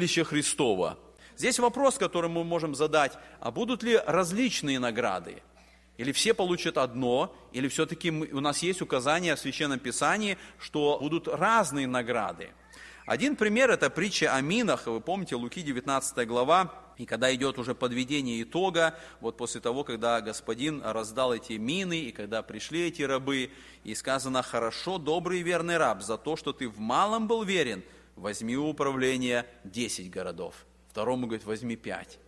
судилище Христова. Здесь вопрос, который мы можем задать, а будут ли различные награды? Или все получат одно, или все-таки у нас есть указание в Священном Писании, что будут разные награды. Один пример – это притча о минах. Вы помните, Луки 19 глава, и когда идет уже подведение итога, вот после того, когда господин раздал эти мины, и когда пришли эти рабы, и сказано, хорошо, добрый и верный раб, за то, что ты в малом был верен, возьми у управления 10 городов. Второму говорит, возьми 5.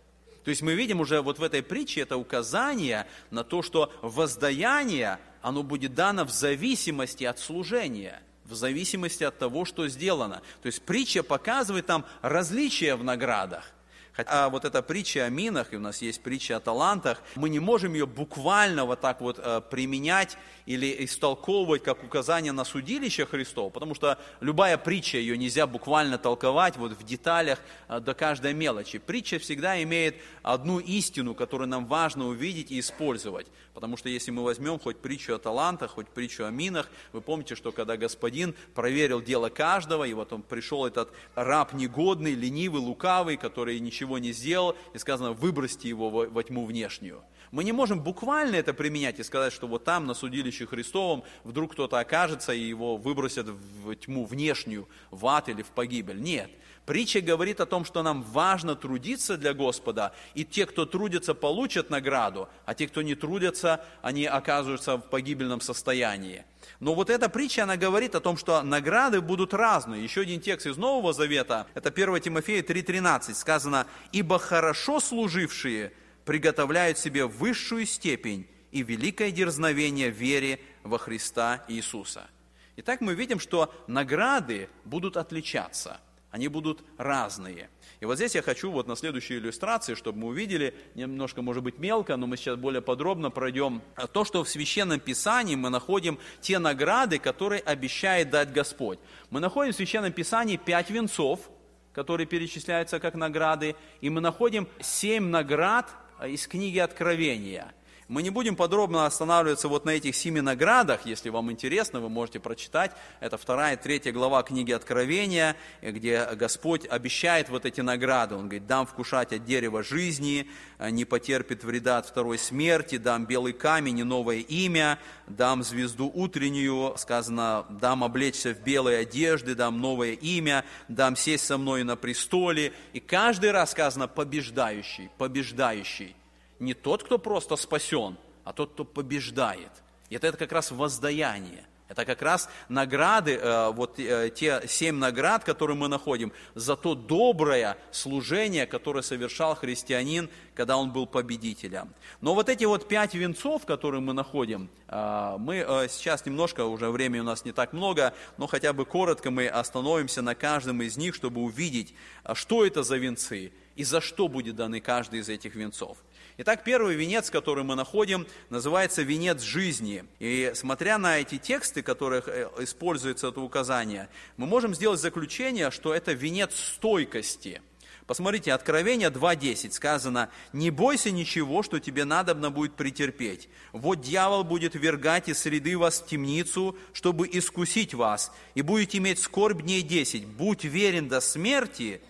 То есть мы видим уже вот в этой притче это указание на то, что воздаяние, оно будет дано в зависимости от служения, в зависимости от того, что сделано. То есть притча показывает там различия в наградах. Хотя вот эта притча о минах, и у нас есть притча о талантах, мы не можем ее буквально вот так вот э, применять или истолковывать как указание на судилище Христов, потому что любая притча, ее нельзя буквально толковать вот в деталях э, до каждой мелочи. Притча всегда имеет одну истину, которую нам важно увидеть и использовать. Потому что если мы возьмем хоть притчу о талантах, хоть притчу о минах, вы помните, что когда господин проверил дело каждого, и вот он пришел этот раб негодный, ленивый, лукавый, который ничего не сделал, и сказано, выбросьте его во, во тьму внешнюю. Мы не можем буквально это применять и сказать, что вот там, на судилище Христовом, вдруг кто-то окажется и его выбросят в тьму внешнюю, в ад или в погибель. Нет. Притча говорит о том, что нам важно трудиться для Господа, и те, кто трудится, получат награду, а те, кто не трудятся, они оказываются в погибельном состоянии. Но вот эта притча, она говорит о том, что награды будут разные. Еще один текст из Нового Завета, это 1 Тимофея 3,13, сказано, «Ибо хорошо служившие приготовляют себе высшую степень и великое дерзновение вере во Христа Иисуса». Итак, мы видим, что награды будут отличаться – они будут разные. И вот здесь я хочу вот на следующей иллюстрации, чтобы мы увидели, немножко может быть мелко, но мы сейчас более подробно пройдем то, что в Священном Писании мы находим те награды, которые обещает дать Господь. Мы находим в Священном Писании пять венцов, которые перечисляются как награды, и мы находим семь наград из книги Откровения – мы не будем подробно останавливаться вот на этих семи наградах, если вам интересно, вы можете прочитать. Это вторая, третья глава книги Откровения, где Господь обещает вот эти награды. Он говорит, дам вкушать от дерева жизни, не потерпит вреда от второй смерти, дам белый камень и новое имя, дам звезду утреннюю, сказано, дам облечься в белые одежды, дам новое имя, дам сесть со мной на престоле. И каждый раз сказано побеждающий, побеждающий не тот, кто просто спасен, а тот, кто побеждает. И это, это как раз воздаяние. Это как раз награды, э, вот э, те семь наград, которые мы находим, за то доброе служение, которое совершал христианин, когда он был победителем. Но вот эти вот пять венцов, которые мы находим, э, мы сейчас немножко, уже времени у нас не так много, но хотя бы коротко мы остановимся на каждом из них, чтобы увидеть, что это за венцы и за что будет даны каждый из этих венцов. Итак, первый венец, который мы находим, называется венец жизни. И смотря на эти тексты, которых э, используется это указание, мы можем сделать заключение, что это венец стойкости. Посмотрите, Откровение 2.10 сказано, «Не бойся ничего, что тебе надобно будет претерпеть. Вот дьявол будет вергать из среды вас в темницу, чтобы искусить вас, и будете иметь скорбь дней десять. Будь верен до смерти,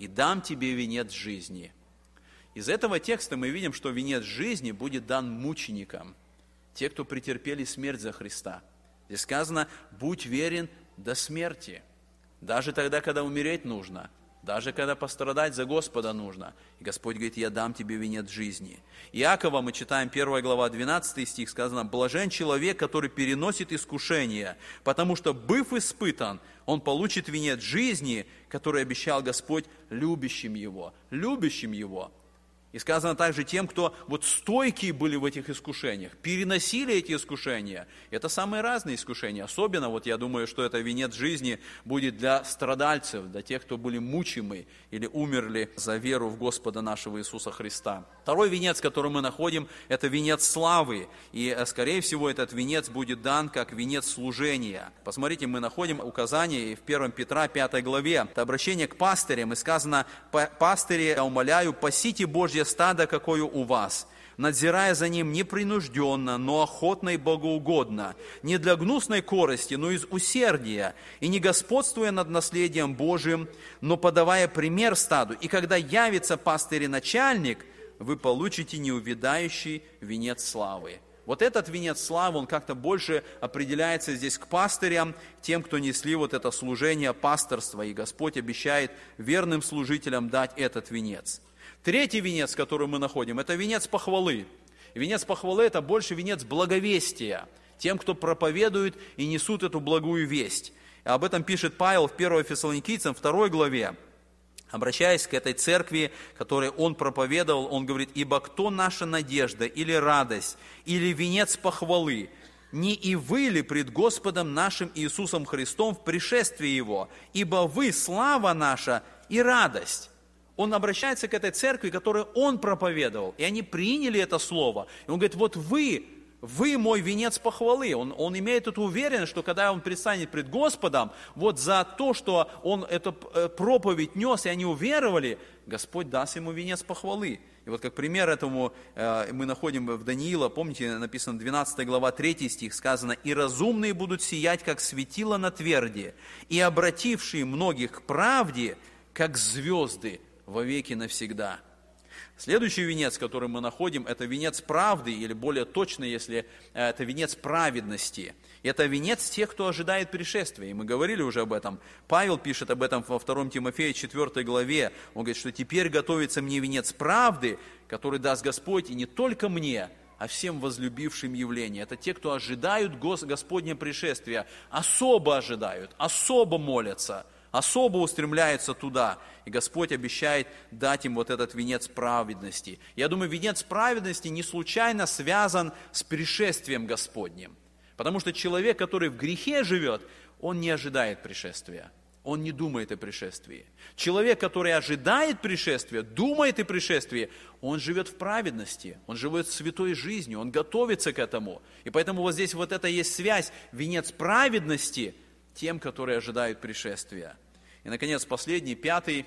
и дам тебе венец жизни». Из этого текста мы видим, что венец жизни будет дан мученикам, те, кто претерпели смерть за Христа. Здесь сказано, будь верен до смерти, даже тогда, когда умереть нужно, даже когда пострадать за Господа нужно. И Господь говорит, я дам тебе венец жизни. Иакова мы читаем 1 глава 12 стих, сказано, блажен человек, который переносит искушение, потому что, быв испытан, он получит венец жизни, который обещал Господь любящим его, любящим его. И сказано также тем, кто вот стойкие были в этих искушениях, переносили эти искушения. Это самые разные искушения. Особенно, вот я думаю, что это венец жизни будет для страдальцев, для тех, кто были мучимы или умерли за веру в Господа нашего Иисуса Христа. Второй венец, который мы находим, это венец славы. И, э, скорее всего, этот венец будет дан как венец служения. Посмотрите, мы находим указание в 1 Петра 5 главе. Это обращение к пастырям. И сказано, пастыри, я умоляю, пасите Божье стадо, какое у вас, надзирая за ним непринужденно, но охотно и богоугодно, не для гнусной корости, но из усердия, и не господствуя над наследием Божиим, но подавая пример стаду. И когда явится пастырь и начальник, вы получите неувидающий венец славы. Вот этот венец славы, он как-то больше определяется здесь к пастырям, тем, кто несли вот это служение пасторства. И Господь обещает верным служителям дать этот венец. Третий венец, который мы находим, это венец похвалы. Венец похвалы – это больше венец благовестия тем, кто проповедует и несут эту благую весть. Об этом пишет Павел в 1 Фессалоникийцам 2 главе. Обращаясь к этой церкви, которой он проповедовал, он говорит, «Ибо кто наша надежда или радость, или венец похвалы, не и вы ли пред Господом нашим Иисусом Христом в пришествии Его? Ибо вы слава наша и радость». Он обращается к этой церкви, которую он проповедовал, и они приняли это слово. И он говорит, вот вы вы мой венец похвалы. Он, он имеет эту уверенность, что когда он предстанет пред Господом, вот за то, что он эту э, проповедь нес, и они уверовали, Господь даст ему венец похвалы. И вот как пример этому э, мы находим в Даниила, помните, написано 12 глава 3 стих, сказано, «И разумные будут сиять, как светило на тверди, и обратившие многих к правде, как звезды во веки навсегда». Следующий венец, который мы находим, это венец правды, или более точно, если э, это венец праведности. Это венец тех, кто ожидает пришествия. И мы говорили уже об этом. Павел пишет об этом во 2 Тимофея 4 главе. Он говорит, что теперь готовится мне венец правды, который даст Господь, и не только мне, а всем возлюбившим явление. Это те, кто ожидают Господне пришествия, особо ожидают, особо молятся – особо устремляется туда. И Господь обещает дать им вот этот венец праведности. Я думаю, венец праведности не случайно связан с пришествием Господним. Потому что человек, который в грехе живет, он не ожидает пришествия. Он не думает о пришествии. Человек, который ожидает пришествия, думает о пришествии, он живет в праведности, он живет святой жизнью, он готовится к этому. И поэтому вот здесь вот это есть связь, венец праведности – тем, которые ожидают пришествия. И, наконец, последний, пятый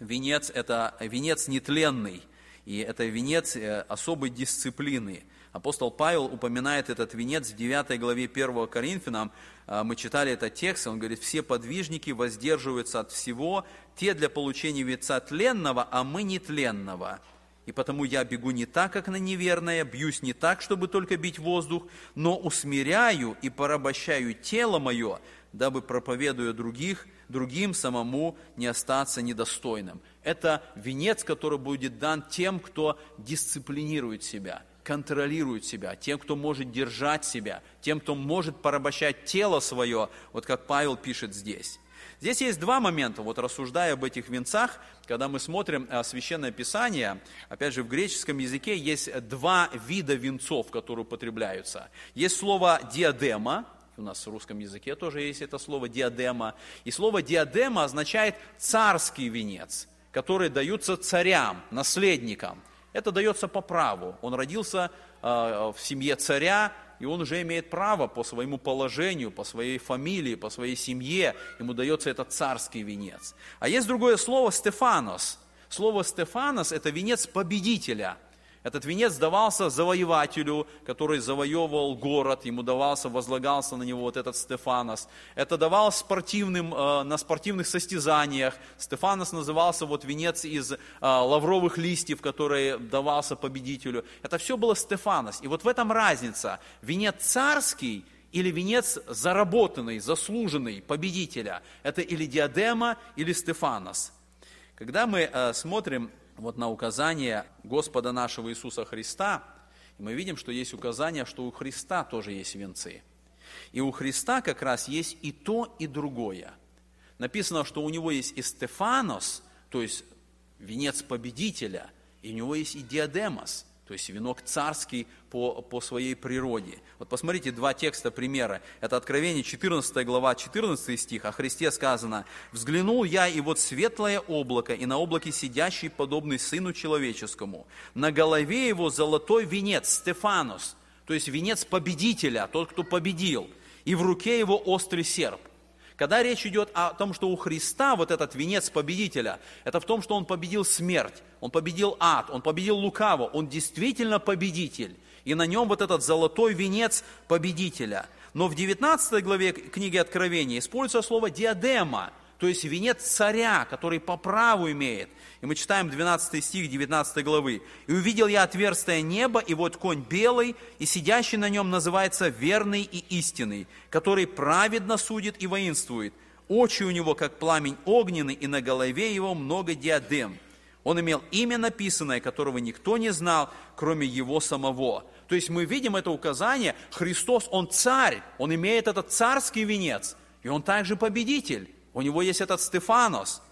венец – это венец нетленный, и это венец э, особой дисциплины. Апостол Павел упоминает этот венец в 9 главе 1 Коринфянам. Э, мы читали этот текст, он говорит, все подвижники воздерживаются от всего, те для получения венца тленного, а мы нетленного. И потому я бегу не так, как на неверное, бьюсь не так, чтобы только бить воздух, но усмиряю и порабощаю тело мое, дабы, проповедуя других, другим самому не остаться недостойным. Это венец, который будет дан тем, кто дисциплинирует себя, контролирует себя, тем, кто может держать себя, тем, кто может порабощать тело свое, вот как Павел пишет здесь. Здесь есть два момента, вот рассуждая об этих венцах, когда мы смотрим э, Священное Писание, опять же, в греческом языке есть два вида венцов, которые употребляются. Есть слово «диадема», у нас в русском языке тоже есть это слово диадема. И слово диадема означает царский венец, который даются царям, наследникам. Это дается по праву. Он родился э, в семье царя, и он уже имеет право по своему положению, по своей фамилии, по своей семье. Ему дается этот царский венец. А есть другое слово «стефанос». Слово «стефанос» – это венец победителя – этот венец давался завоевателю, который завоевывал город, ему давался, возлагался на него вот этот Стефанос. Это давалось спортивным, э, на спортивных состязаниях. Стефанос назывался вот венец из э, лавровых листьев, который давался победителю. Это все было Стефанос. И вот в этом разница. Венец царский или венец заработанный, заслуженный победителя. Это или диадема, или Стефанос. Когда мы э, смотрим вот на указание Господа нашего Иисуса Христа, мы видим, что есть указание, что у Христа тоже есть венцы. И у Христа как раз есть и то, и другое. Написано, что у него есть и Стефанос, то есть венец победителя, и у него есть и диадемос, то есть венок царский по, по своей природе. Вот посмотрите два текста примера. Это Откровение 14 глава, 14 стих. О Христе сказано, «Взглянул я, и вот светлое облако, и на облаке сидящий, подобный Сыну Человеческому. На голове его золотой венец, Стефанос, то есть венец победителя, тот, кто победил, и в руке его острый серп». Когда речь идет о том, что у Христа вот этот венец победителя, это в том, что Он победил смерть, Он победил ад, Он победил лукаво, Он действительно победитель. И на нем вот этот золотой венец победителя. Но в 19 главе книги Откровения используется слово «диадема», то есть венец царя, который по праву имеет. И мы читаем 12 стих 19 главы. «И увидел я отверстие неба, и вот конь белый, и сидящий на нем называется верный и истинный, который праведно судит и воинствует. Очи у него, как пламень огненный, и на голове его много диадем. Он имел имя написанное, которого никто не знал, кроме его самого». То есть мы видим это указание, Христос, Он царь, Он имеет этот царский венец, и Он также победитель. У него есть этот Стефанос.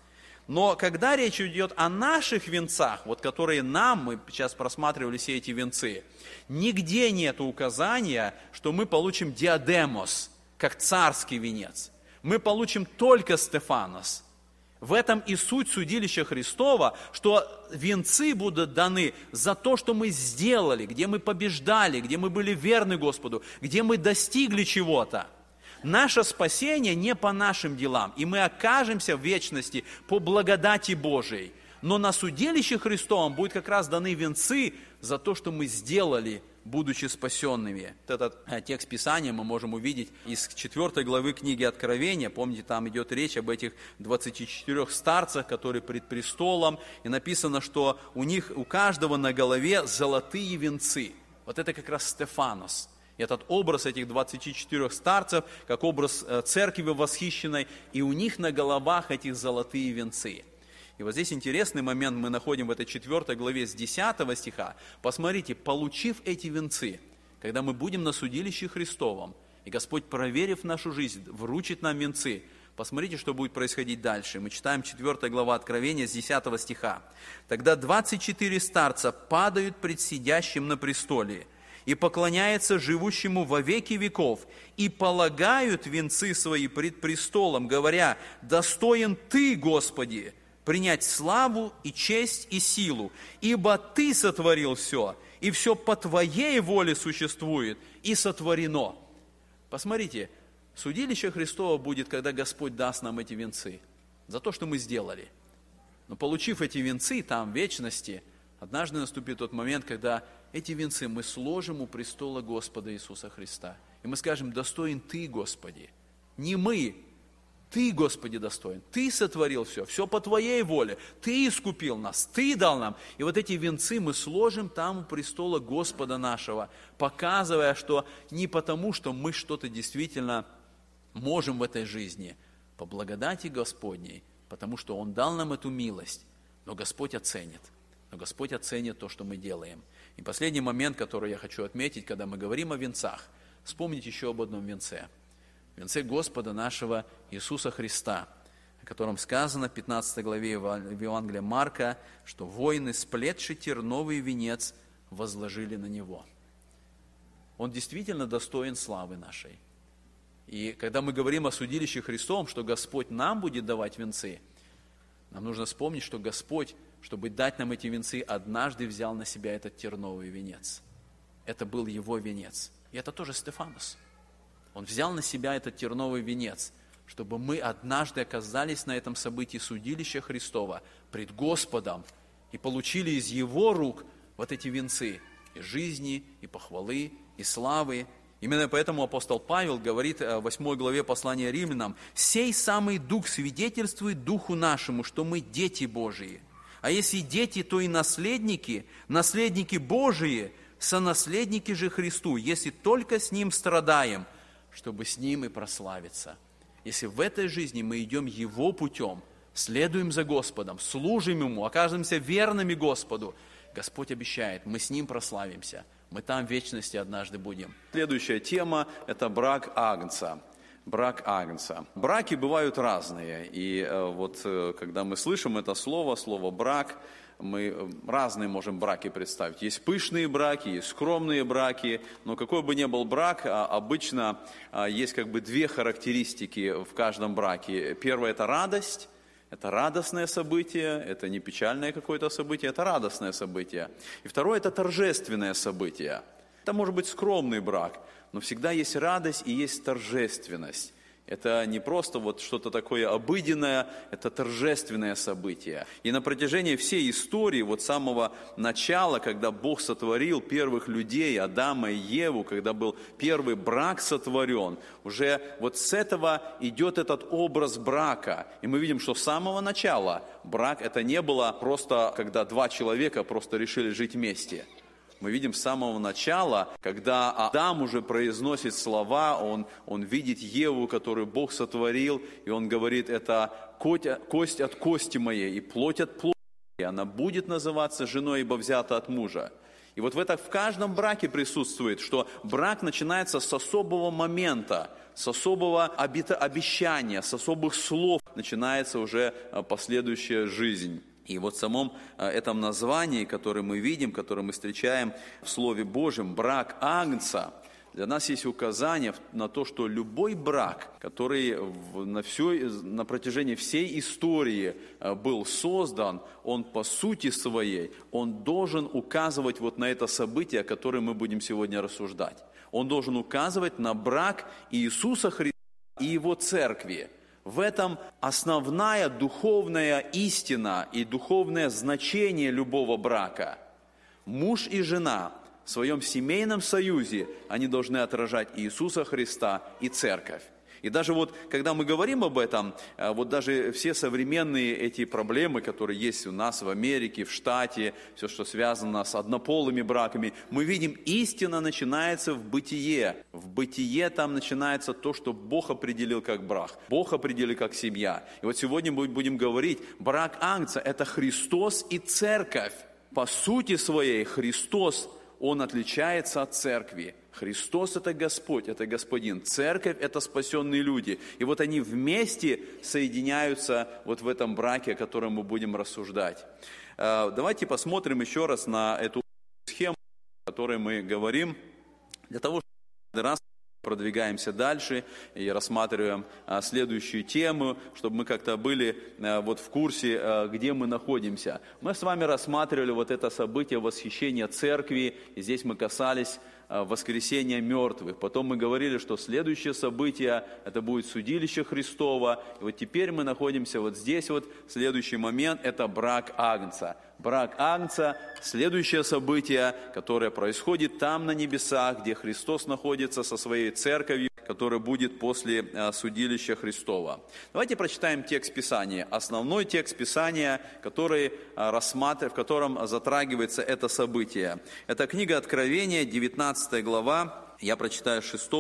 Но когда речь идет о наших венцах, вот которые нам, мы сейчас просматривали все эти венцы, нигде нет указания, что мы получим диадемос, как царский венец. Мы получим только Стефанос. В этом и суть судилища Христова, что венцы будут даны за то, что мы сделали, где мы побеждали, где мы были верны Господу, где мы достигли чего-то. Наше спасение не по нашим делам, и мы окажемся в вечности по благодати Божией. Но на судилище Христовом будут как раз даны венцы за то, что мы сделали, будучи спасенными. Этот э, текст Писания мы можем увидеть из 4 главы книги Откровения. Помните, там идет речь об этих 24 старцах, которые пред престолом. И написано, что у них, у каждого на голове золотые венцы. Вот это как раз Стефанос – этот образ этих 24 старцев, как образ э, церкви восхищенной, и у них на головах эти золотые венцы. И вот здесь интересный момент мы находим в этой 4 главе с 10 стиха. Посмотрите, получив эти венцы, когда мы будем на судилище Христовом, и Господь, проверив нашу жизнь, вручит нам венцы, Посмотрите, что будет происходить дальше. Мы читаем 4 глава Откровения с 10 стиха. «Тогда 24 старца падают пред сидящим на престоле, и поклоняется живущему во веки веков, и полагают венцы свои пред престолом, говоря, «Достоин Ты, Господи, принять славу и честь и силу, ибо Ты сотворил все, и все по Твоей воле существует и сотворено». Посмотрите, судилище Христова будет, когда Господь даст нам эти венцы за то, что мы сделали. Но получив эти венцы там, в вечности, однажды наступит тот момент, когда эти венцы мы сложим у престола Господа Иисуса Христа. И мы скажем, достоин Ты, Господи. Не мы, Ты, Господи, достоин. Ты сотворил все, все по Твоей воле. Ты искупил нас, Ты дал нам. И вот эти венцы мы сложим там у престола Господа нашего, показывая, что не потому, что мы что-то действительно можем в этой жизни, по благодати Господней, потому что Он дал нам эту милость, но Господь оценит. Но Господь оценит то, что мы делаем – и последний момент, который я хочу отметить, когда мы говорим о венцах, вспомнить еще об одном венце. Венце Господа нашего Иисуса Христа, о котором сказано в 15 главе Евангелия Марка, что воины, сплетши терновый венец, возложили на него. Он действительно достоин славы нашей. И когда мы говорим о судилище Христом, что Господь нам будет давать венцы, нам нужно вспомнить, что Господь чтобы дать нам эти венцы, однажды взял на себя этот терновый венец. Это был его венец. И это тоже Стефанос. Он взял на себя этот терновый венец, чтобы мы однажды оказались на этом событии судилища Христова пред Господом и получили из Его рук вот эти венцы и жизни, и похвалы, и славы. Именно поэтому апостол Павел говорит в 8 главе послания римлянам, «Сей самый Дух свидетельствует Духу нашему, что мы дети Божии». А если дети, то и наследники, наследники Божии, сонаследники же Христу, если только с Ним страдаем, чтобы с Ним и прославиться. Если в этой жизни мы идем Его путем, следуем за Господом, служим Ему, оказываемся верными Господу, Господь обещает, мы с Ним прославимся, мы там в вечности однажды будем. Следующая тема – это брак Агнца брак Агнца. Браки бывают разные, и э, вот э, когда мы слышим это слово, слово брак, мы э, разные можем браки представить. Есть пышные браки, есть скромные браки, но какой бы ни был брак, а, обычно а, есть как бы две характеристики в каждом браке. Первое – это радость, это радостное событие, это не печальное какое-то событие, это радостное событие. И второе – это торжественное событие. Это может быть скромный брак, но всегда есть радость и есть торжественность. Это не просто вот что-то такое обыденное, это торжественное событие. И на протяжении всей истории, вот самого начала, когда Бог сотворил первых людей, Адама и Еву, когда был первый брак сотворен, уже вот с этого идет этот образ брака. И мы видим, что с самого начала брак это не было просто, когда два человека просто решили жить вместе – мы видим с самого начала, когда Адам уже произносит слова, он, он видит Еву, которую Бог сотворил, и он говорит, это кость от кости моей и плоть от плоти, и она будет называться женой, ибо взята от мужа. И вот в, это, в каждом браке присутствует, что брак начинается с особого момента, с особого обещания, с особых слов начинается уже а, последующая жизнь. И вот в самом э, этом названии, которое мы видим, которое мы встречаем в Слове Божьем, брак Агнца, для нас есть указание на то, что любой брак, который на, всю, на протяжении всей истории э, был создан, он по сути своей, он должен указывать вот на это событие, о котором мы будем сегодня рассуждать. Он должен указывать на брак Иисуса Христа и Его церкви – в этом основная духовная истина и духовное значение любого брака. Муж и жена в своем семейном союзе, они должны отражать Иисуса Христа и церковь. И даже вот, когда мы говорим об этом, э, вот даже все современные эти проблемы, которые есть у нас в Америке, в штате, все, что связано с однополыми браками, мы видим, истина начинается в бытие. В бытие там начинается то, что Бог определил как брак, Бог определил как семья. И вот сегодня мы будем говорить, брак Ангца – это Христос и церковь. По сути своей Христос, Он отличается от церкви. Христос – это Господь, это Господин. Церковь – это спасенные люди. И вот они вместе соединяются вот в этом браке, о котором мы будем рассуждать. Э, давайте посмотрим еще раз на эту схему, о которой мы говорим, для того, чтобы раз продвигаемся дальше и рассматриваем а, следующую тему, чтобы мы как-то были а, вот в курсе, где мы находимся. Мы с вами рассматривали вот это событие восхищения церкви, и здесь мы касались воскресения мертвых. Потом мы говорили, что следующее событие – это будет судилище Христова. И вот теперь мы находимся вот здесь вот, следующий момент – это брак Агнца брак Агнца, следующее событие, которое происходит там на небесах, где Христос находится со своей церковью, которая будет после э, судилища Христова. Давайте прочитаем текст Писания. Основной текст Писания, который э, рассматривает, в котором затрагивается это событие. Это книга Откровения, 19 глава, я прочитаю с 6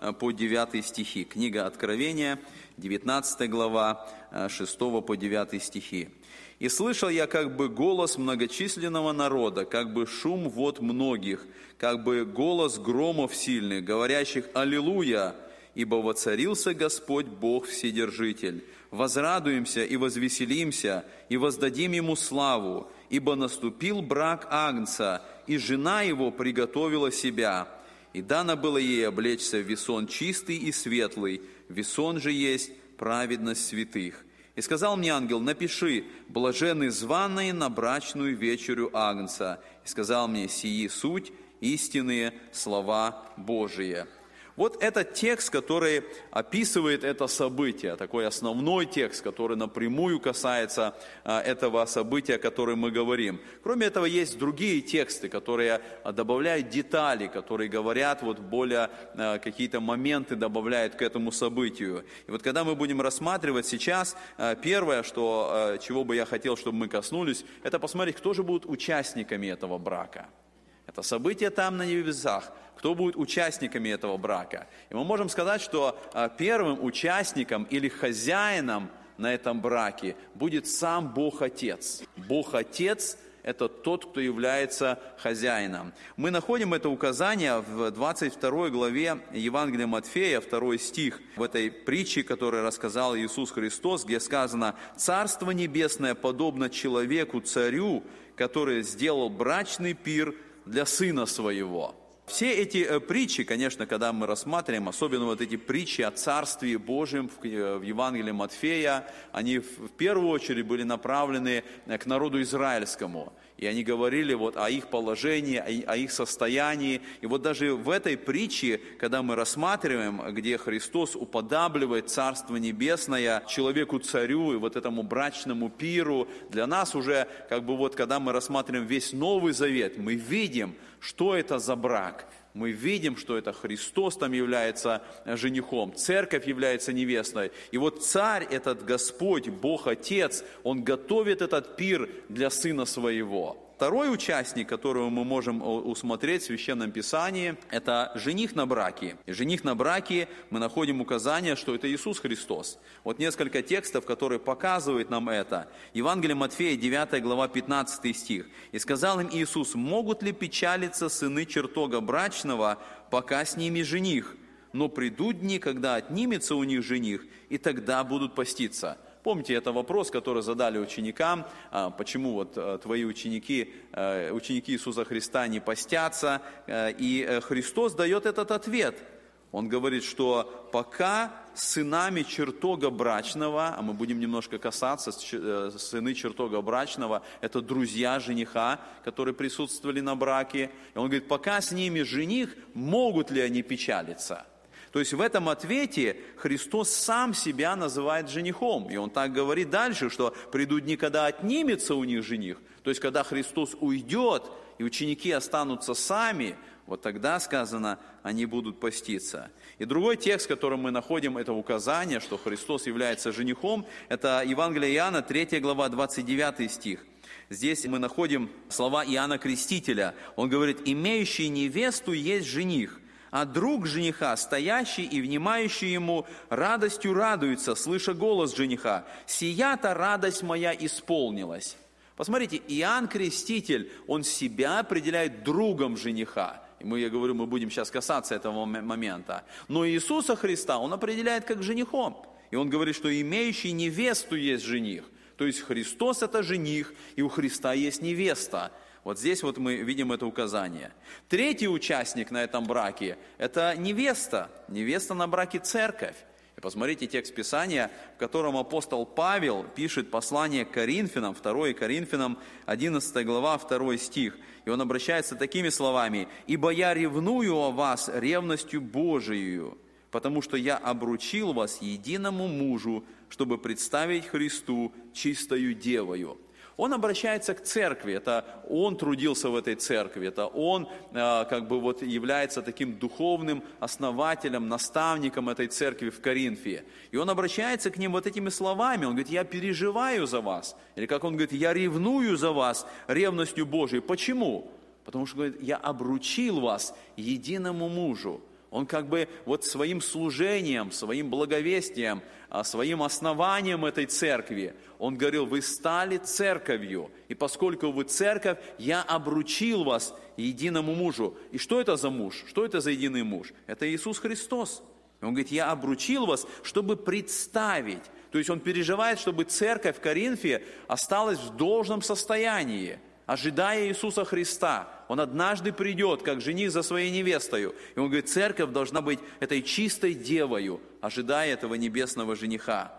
э, по 9 стихи. Книга Откровения, 19 глава, 6 по 9 стихи. И слышал я как бы голос многочисленного народа, как бы шум вод многих, как бы голос громов сильных, говорящих «Аллилуйя!» ибо воцарился Господь Бог Вседержитель. Возрадуемся и возвеселимся, и воздадим Ему славу, ибо наступил брак Агнца, и жена его приготовила себя. И дано было ей облечься в весон чистый и светлый, весон же есть праведность святых. И сказал мне ангел, напиши, блаженны званые на брачную вечерю Агнца. И сказал мне, сии суть, истинные слова Божие. Вот этот текст, который описывает это событие, такой основной текст, который напрямую касается а, этого события, о котором мы говорим. Кроме этого, есть другие тексты, которые а, добавляют детали, которые говорят вот более а, какие-то моменты, добавляют к этому событию. И вот когда мы будем рассматривать сейчас, первое, что, чего бы я хотел, чтобы мы коснулись, это посмотреть, кто же будут участниками этого брака. Это событие там на небесах – кто будет участниками этого брака. И мы можем сказать, что а, первым участником или хозяином на этом браке будет сам Бог Отец. Бог Отец – это тот, кто является хозяином. Мы находим это указание в 22 главе Евангелия Матфея, 2 стих, в этой притче, которую рассказал Иисус Христос, где сказано «Царство небесное подобно человеку, царю, который сделал брачный пир для сына своего». Все эти э, притчи, конечно, когда мы рассматриваем, особенно вот эти притчи о Царстве Божьем в Евангелии Матфея, они в первую очередь были направлены э, к народу израильскому. И они говорили вот о их положении, о их состоянии. И вот даже в этой притче, когда мы рассматриваем, где Христос уподабливает Царство Небесное человеку-царю и вот этому брачному пиру, для нас уже, как бы вот, когда мы рассматриваем весь Новый Завет, мы видим, что это за брак мы видим, что это Христос там является женихом, церковь является невестой. И вот царь, этот Господь, Бог Отец, Он готовит этот пир для Сына Своего. Второй участник, которого мы можем усмотреть в Священном Писании, это жених на браке. И жених на браке мы находим указание, что это Иисус Христос. Вот несколько текстов, которые показывают нам это. Евангелие Матфея, 9 глава, 15 стих. «И сказал им Иисус, могут ли печалиться сыны чертога брачного, пока с ними жених? Но придут дни, когда отнимется у них жених, и тогда будут поститься». Помните, это вопрос, который задали ученикам, а, почему вот э, твои ученики, э, ученики Иисуса Христа не постятся, э, и Христос дает этот ответ. Он говорит, что пока сынами чертога брачного, а мы будем немножко касаться, сыны чертога брачного, это друзья жениха, которые присутствовали на браке. И он говорит, пока с ними жених, могут ли они печалиться? То есть в этом ответе Христос сам себя называет женихом. И он так говорит дальше, что придут дни, когда отнимется у них жених. То есть когда Христос уйдет, и ученики останутся сами, вот тогда сказано, они будут поститься. И другой текст, который мы находим, это указание, что Христос является женихом, это Евангелие Иоанна, 3 глава, 29 стих. Здесь мы находим слова Иоанна Крестителя. Он говорит, имеющий невесту есть жених, а друг жениха, стоящий и внимающий ему, радостью радуется, слыша голос жениха. «Сия-то радость моя исполнилась». Посмотрите, Иоанн Креститель, он себя определяет другом жениха. И мы, я говорю, мы будем сейчас касаться этого момента. Но Иисуса Христа он определяет как женихом. И он говорит, что имеющий невесту есть жених. То есть Христос это жених, и у Христа есть невеста. Вот здесь вот мы видим это указание. Третий участник на этом браке – это невеста. Невеста на браке – церковь. И посмотрите текст Писания, в котором апостол Павел пишет послание к Коринфянам, 2 Коринфянам, 11 глава, 2 стих. И он обращается такими словами. «Ибо я ревную о вас ревностью Божией, потому что я обручил вас единому мужу, чтобы представить Христу чистою девою». Он обращается к церкви, это он трудился в этой церкви, это он э, как бы вот является таким духовным основателем, наставником этой церкви в Коринфе. И он обращается к ним вот этими словами, он говорит, я переживаю за вас. Или как он говорит, я ревную за вас ревностью Божией. Почему? Потому что, говорит, я обручил вас единому мужу. Он как бы вот своим служением, своим благовестием, своим основанием этой церкви, он говорил, вы стали церковью, и поскольку вы церковь, я обручил вас единому мужу. И что это за муж? Что это за единый муж? Это Иисус Христос. Он говорит, я обручил вас, чтобы представить. То есть он переживает, чтобы церковь в Коринфе осталась в должном состоянии ожидая Иисуса Христа. Он однажды придет, как жених за своей невестою. И он говорит, церковь должна быть этой чистой девою, ожидая этого небесного жениха.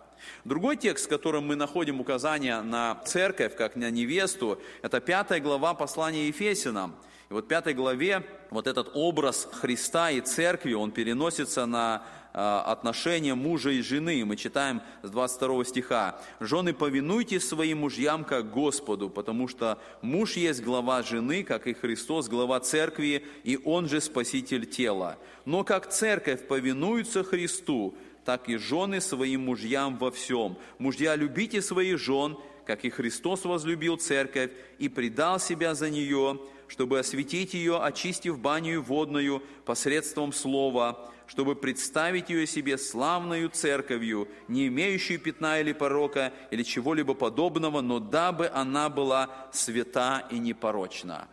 Другой текст, в котором мы находим указание на церковь, как на невесту, это пятая глава послания Ефесинам. И вот в пятой главе вот этот образ Христа и церкви, он переносится на отношения мужа и жены. Мы читаем с 22 стиха. «Жены, повинуйтесь своим мужьям, как Господу, потому что муж есть глава жены, как и Христос, глава церкви, и Он же спаситель тела. Но как церковь повинуется Христу, так и жены своим мужьям во всем. Мужья, любите своих жен, как и Христос возлюбил церковь и предал себя за нее, чтобы осветить ее, очистив баню водную посредством слова, чтобы представить ее себе славную церковью, не имеющую пятна или порока, или чего-либо подобного, но дабы она была свята и непорочна.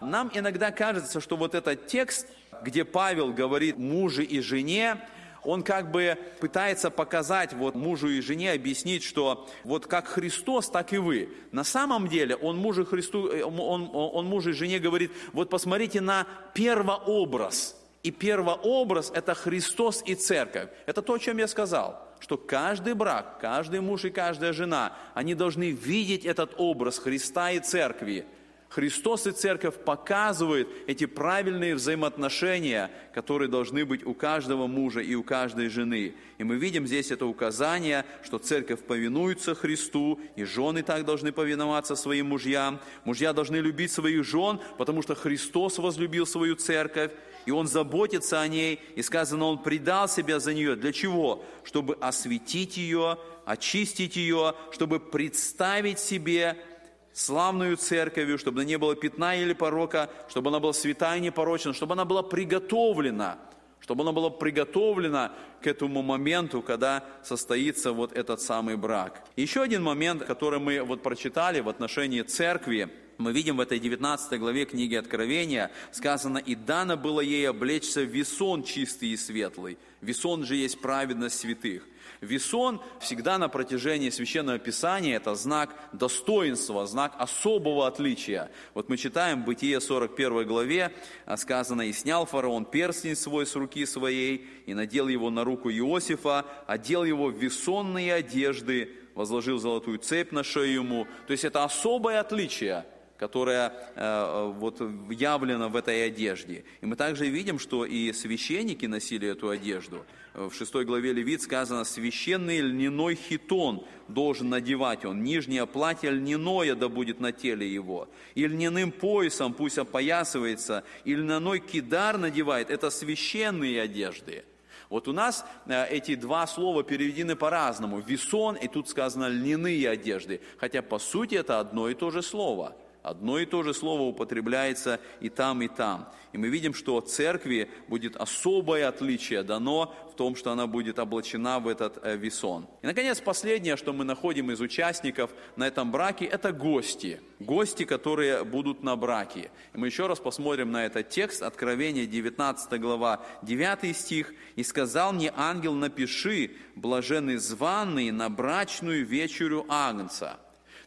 Нам иногда кажется, что вот этот текст, где Павел говорит мужу и жене, он как бы пытается показать вот мужу и жене, объяснить, что вот как Христос, так и вы. На самом деле он мужу, Христу, он, он мужу и жене говорит, вот посмотрите на первообраз – и первообраз – это Христос и церковь. Это то, о чем я сказал, что каждый брак, каждый муж и каждая жена, они должны видеть этот образ Христа и церкви. Христос и Церковь показывают эти правильные взаимоотношения, которые должны быть у каждого мужа и у каждой жены. И мы видим здесь это указание, что Церковь повинуется Христу, и жены так должны повиноваться своим мужьям. Мужья должны любить своих жен, потому что Христос возлюбил свою Церковь, и Он заботится о ней, и сказано, Он предал себя за нее. Для чего? Чтобы осветить ее, очистить ее, чтобы представить себе славную церковью, чтобы не было пятна или порока, чтобы она была святая и непорочна, чтобы она была приготовлена, чтобы она была приготовлена к этому моменту, когда состоится вот этот самый брак. Еще один момент, который мы вот прочитали в отношении церкви, мы видим в этой 19 главе книги Откровения, сказано, «И дано было ей облечься весон чистый и светлый». Весон же есть праведность святых. Весон всегда на протяжении Священного Писания это знак достоинства, знак особого отличия. Вот мы читаем в Бытие 41 главе, а, сказано, «И снял фараон перстень свой с руки своей, и надел его на руку Иосифа, одел его в весонные одежды, возложил золотую цепь на шею ему». То есть это особое отличие – которая э, вот явлена в этой одежде. И мы также видим, что и священники носили эту одежду. В шестой главе Левит сказано, священный льняной хитон должен надевать он, нижнее платье льняное да будет на теле его, и льняным поясом пусть опоясывается, и льняной кидар надевает, это священные одежды. Вот у нас э, эти два слова переведены по-разному. Весон, и тут сказано льняные одежды. Хотя по сути это одно и то же слово – Одно и то же слово употребляется и там, и там. И мы видим, что церкви будет особое отличие дано в том, что она будет облачена в этот э, весон. И, наконец, последнее, что мы находим из участников на этом браке, это гости. Гости, которые будут на браке. И мы еще раз посмотрим на этот текст, Откровение 19 глава, 9 стих. «И сказал мне ангел, напиши, блаженный званый на брачную вечерю Агнца».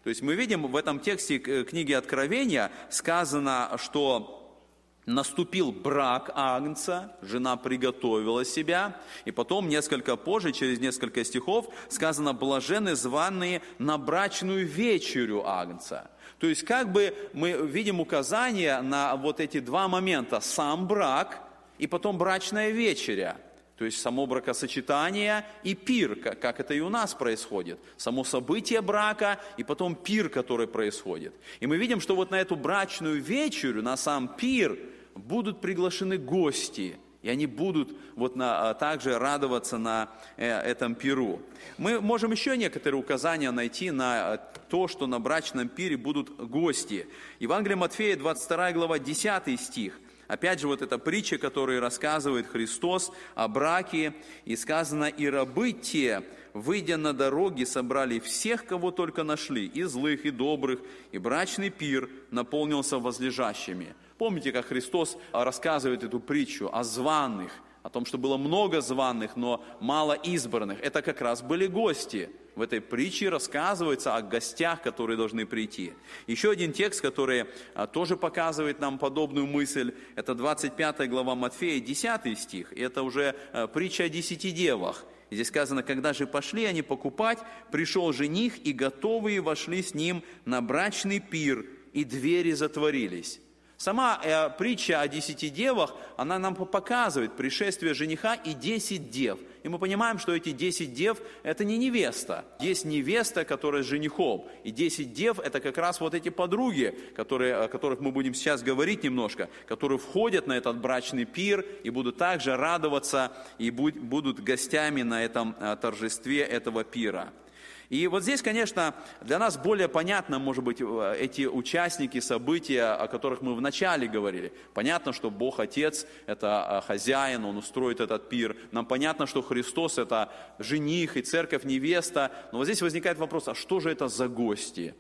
То есть мы видим в этом тексте э, книги Откровения сказано, что наступил брак Агнца, жена приготовила себя, и потом несколько позже, через несколько стихов, сказано «блажены званые на брачную вечерю Агнца». То есть как бы мы видим указание на вот эти два момента – сам брак и потом брачная вечеря – то есть само бракосочетание и пир, как, это и у нас происходит. Само событие брака и потом пир, который происходит. И мы видим, что вот на эту брачную вечерю, на сам пир будут приглашены гости. И они будут вот на, а, также радоваться на э, этом пиру. Мы можем еще некоторые указания найти на э, то, что на брачном пире будут гости. Евангелие Матфея, 22 глава, 10 стих. Опять же, вот эта притча, которую рассказывает Христос о браке, и сказано, и рабы те, выйдя на дороги, собрали всех, кого только нашли, и злых, и добрых, и брачный пир наполнился возлежащими. Помните, как Христос рассказывает эту притчу о званых, о том, что было много званых, но мало избранных. Это как раз были гости – в этой притче рассказывается о гостях, которые должны прийти. Еще один текст, который а, тоже показывает нам подобную мысль, это 25 глава Матфея, 10 стих. Это уже а, притча о десяти девах. Здесь сказано, когда же пошли они покупать, пришел жених, и готовые вошли с ним на брачный пир, и двери затворились. Сама э, притча о десяти девах, она нам показывает пришествие жениха и десять дев. И мы понимаем, что эти десять дев – это не невеста. Есть невеста, которая с женихом. И десять дев – это как раз вот эти подруги, которые, о которых мы будем сейчас говорить немножко, которые входят на этот брачный пир и будут также радоваться и будут гостями на этом э, торжестве этого пира. И вот здесь, конечно, для нас более понятно, может быть, э, эти участники события, о которых мы вначале говорили. Понятно, что Бог Отец – это э, хозяин, Он устроит этот пир. Нам понятно, что Христос – это жених и церковь невеста. Но вот здесь возникает вопрос, а что же это за гости?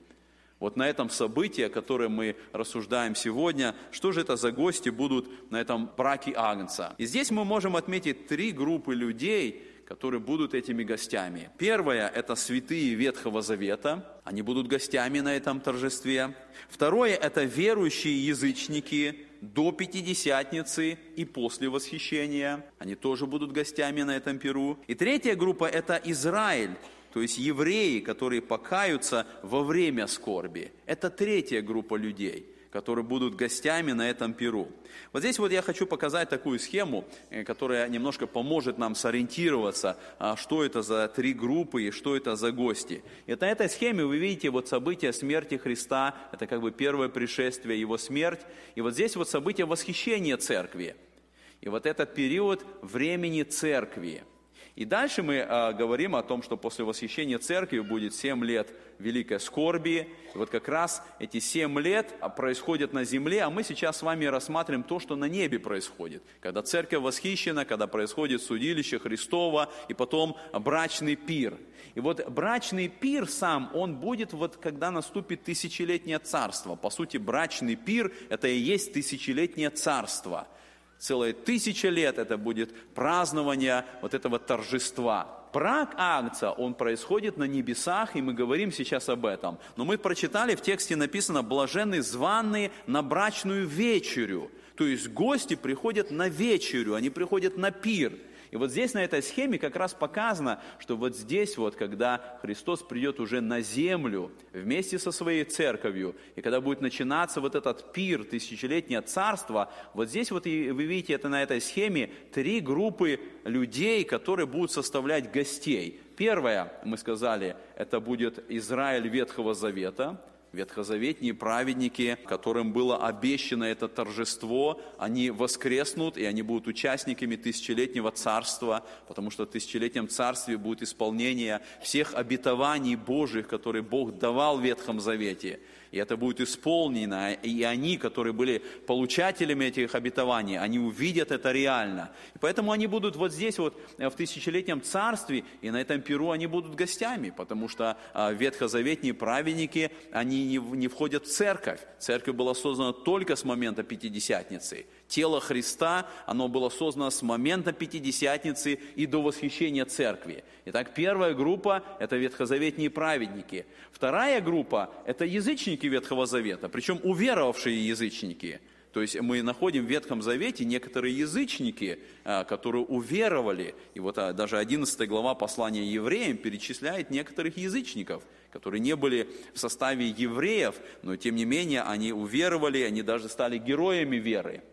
Вот на этом событии, о котором мы рассуждаем сегодня, что же это за гости будут на этом браке Агнца? И здесь мы можем отметить три группы людей, которые будут этими гостями. Первое – это святые Ветхого Завета, они будут гостями на этом торжестве. Второе – это верующие язычники до Пятидесятницы и после восхищения, они тоже будут гостями на этом перу. И третья группа – это Израиль, то есть евреи, которые покаются во время скорби. Это третья группа людей – которые будут гостями на этом Перу. Вот здесь вот я хочу показать такую схему, э, которая немножко поможет нам сориентироваться, а, что это за три группы и что это за гости. И на этой схеме вы видите вот события смерти Христа, это как бы первое пришествие, его смерть, и вот здесь вот событие восхищения церкви. И вот этот период времени церкви – и дальше мы э, говорим о том, что после восхищения церкви будет 7 лет великой скорби. И вот как раз эти 7 лет а, происходят на земле, а мы сейчас с вами рассматриваем то, что на небе происходит. Когда церковь восхищена, когда происходит судилище Христова, и потом брачный пир. И вот брачный пир сам, он будет вот когда наступит тысячелетнее царство. По сути, брачный пир – это и есть тысячелетнее царство – Целые тысячи лет это будет празднование вот этого торжества. Брак Агнца, он происходит на небесах, и мы говорим сейчас об этом. Но мы прочитали, в тексте написано «блаженны званые на брачную вечерю». То есть гости приходят на вечерю, они приходят на пир – и вот здесь на этой схеме как раз показано, что вот здесь вот, когда Христос придет уже на землю вместе со своей церковью, и когда будет начинаться вот этот пир, тысячелетнее царство, вот здесь вот и вы видите это на этой схеме, три группы людей, которые будут составлять гостей. Первое, мы сказали, это будет Израиль Ветхого Завета – ветхозаветные праведники, которым было обещано это торжество, они воскреснут, и они будут участниками тысячелетнего царства, потому что в тысячелетнем царстве будет исполнение всех обетований Божьих, которые Бог давал в Ветхом Завете – и это будет исполнено, и они, которые были получателями этих обетований, они увидят это реально. И поэтому они будут вот здесь вот э, в тысячелетнем царстве, и на этом перу они будут гостями, потому что а, ветхозаветные праведники, они не, не входят в церковь. Церковь была создана только с момента Пятидесятницы – Тело Христа, оно было создано с момента Пятидесятницы и до восхищения Церкви. Итак, первая группа – это ветхозаветные праведники. Вторая группа – это язычники Ветхого Завета, причем уверовавшие язычники. То есть мы находим в Ветхом Завете некоторые язычники, а, которые уверовали. И вот а, даже 11 глава послания евреям перечисляет некоторых язычников, которые не были в составе евреев, но тем не менее они уверовали, они даже стали героями веры.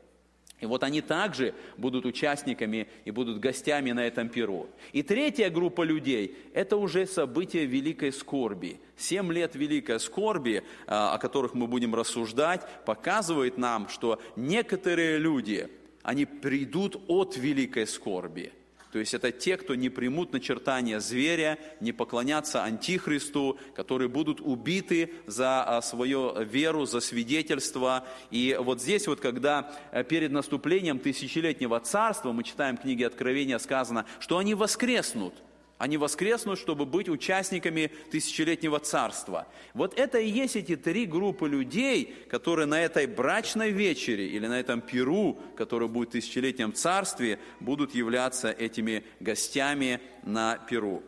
И вот они также будут участниками и будут гостями на этом перу. И третья группа людей – это уже события великой скорби. Семь лет великой скорби, а, о которых мы будем рассуждать, показывает нам, что некоторые люди, они придут от великой скорби – то есть это те, кто не примут начертания зверя, не поклонятся Антихристу, которые будут убиты за а, свою веру, за свидетельство. И вот здесь вот, когда э, перед наступлением тысячелетнего царства, мы читаем книги Откровения, сказано, что они воскреснут – они воскреснут, чтобы быть участниками тысячелетнего царства. Вот это и есть эти три группы людей, которые на этой брачной вечере или на этом перу, который будет в тысячелетнем царстве, будут являться этими гостями на перу.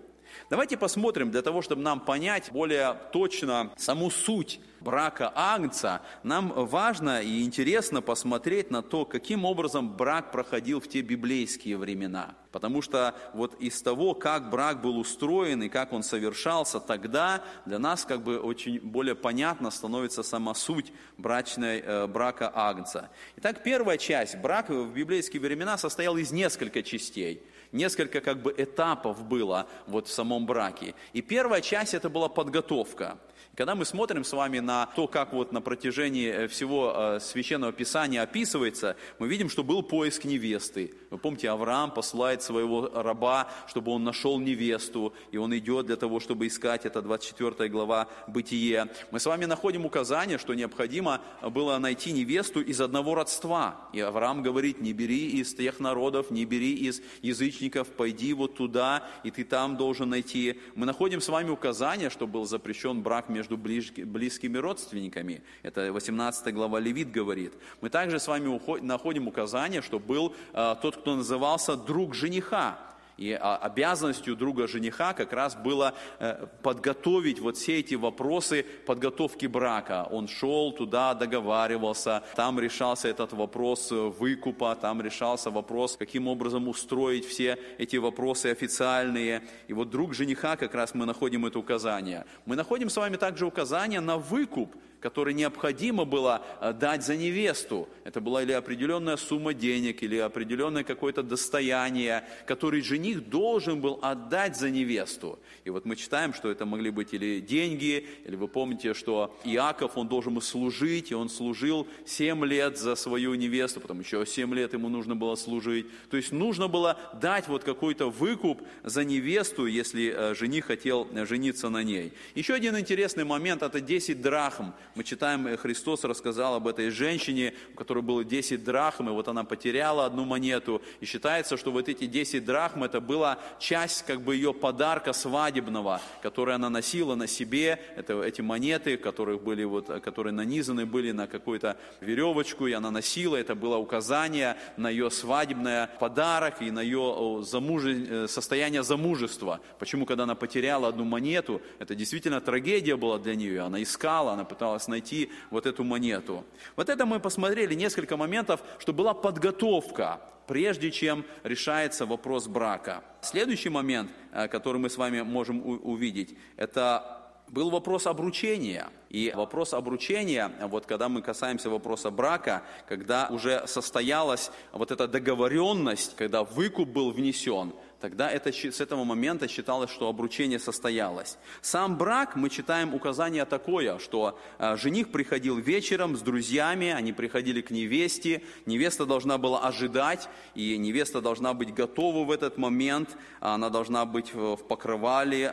Давайте посмотрим, для того, чтобы нам понять более точно саму суть брака Агнца, нам важно и интересно посмотреть на то, каким образом брак проходил в те библейские времена. Потому что вот из того, как брак был устроен и как он совершался тогда, для нас как бы очень более понятно становится сама суть брачной, э, брака Агнца. Итак, первая часть, брак в библейские времена состоял из нескольких частей – несколько как бы этапов было вот в самом браке. И первая часть это была подготовка. Когда мы смотрим с вами на то, как вот на протяжении э, всего э, Священного Писания описывается, мы видим, что был поиск невесты. Вы помните, Авраам посылает своего раба, чтобы он нашел невесту, и он идет для того, чтобы искать, это 24 глава Бытие. Мы с вами находим указание, что необходимо было найти невесту из одного родства. И Авраам говорит, не бери из тех народов, не бери из язычников, пойди вот туда, и ты там должен найти. Мы находим с вами указание, что был запрещен брак между между близкими родственниками. Это 18 глава Левит говорит. Мы также с вами находим указание, что был а, тот, кто назывался друг жениха. И а, обязанностью друга жениха как раз было э, подготовить вот все эти вопросы подготовки брака. Он шел туда, договаривался, там решался этот вопрос выкупа, там решался вопрос, каким образом устроить все эти вопросы официальные. И вот друг жениха как раз мы находим это указание. Мы находим с вами также указание на выкуп который необходимо было э, дать за невесту. Это была или определенная сумма денег, или определенное какое-то достояние, который жених должен был отдать за невесту. И вот мы читаем, что это могли быть или деньги, или вы помните, что Иаков, он должен был служить, и он служил 7 лет за свою невесту, потом еще 7 лет ему нужно было служить. То есть нужно было дать вот какой-то выкуп за невесту, если э, жених хотел э, жениться на ней. Еще один интересный момент, это 10 драхм. Мы читаем, э, Христос рассказал об этой женщине, у которой было 10 драхм, и вот она потеряла одну монету. И считается, что вот эти 10 драхм, это была часть как бы ее подарка свадебного, который она носила на себе. Это эти монеты, которые, были вот, которые нанизаны были на какую-то веревочку, и она носила. Это было указание на ее свадебный подарок и на ее замужи... Э, состояние замужества. Почему, когда она потеряла одну монету, это действительно трагедия была для нее. Она искала, она пыталась найти вот эту монету. Вот это мы посмотрели несколько моментов, что была подготовка, прежде чем решается вопрос брака. Следующий момент, э, который мы с вами можем увидеть, это был вопрос обручения. И вопрос обручения, вот когда мы касаемся вопроса брака, когда уже состоялась вот эта договоренность, когда выкуп был внесен, тогда это, с этого момента считалось, что обручение состоялось. Сам брак, мы читаем указание такое, что э, жених приходил вечером с друзьями, они приходили к невесте, невеста должна была ожидать, и невеста должна быть готова в этот момент, она должна быть в покрывале,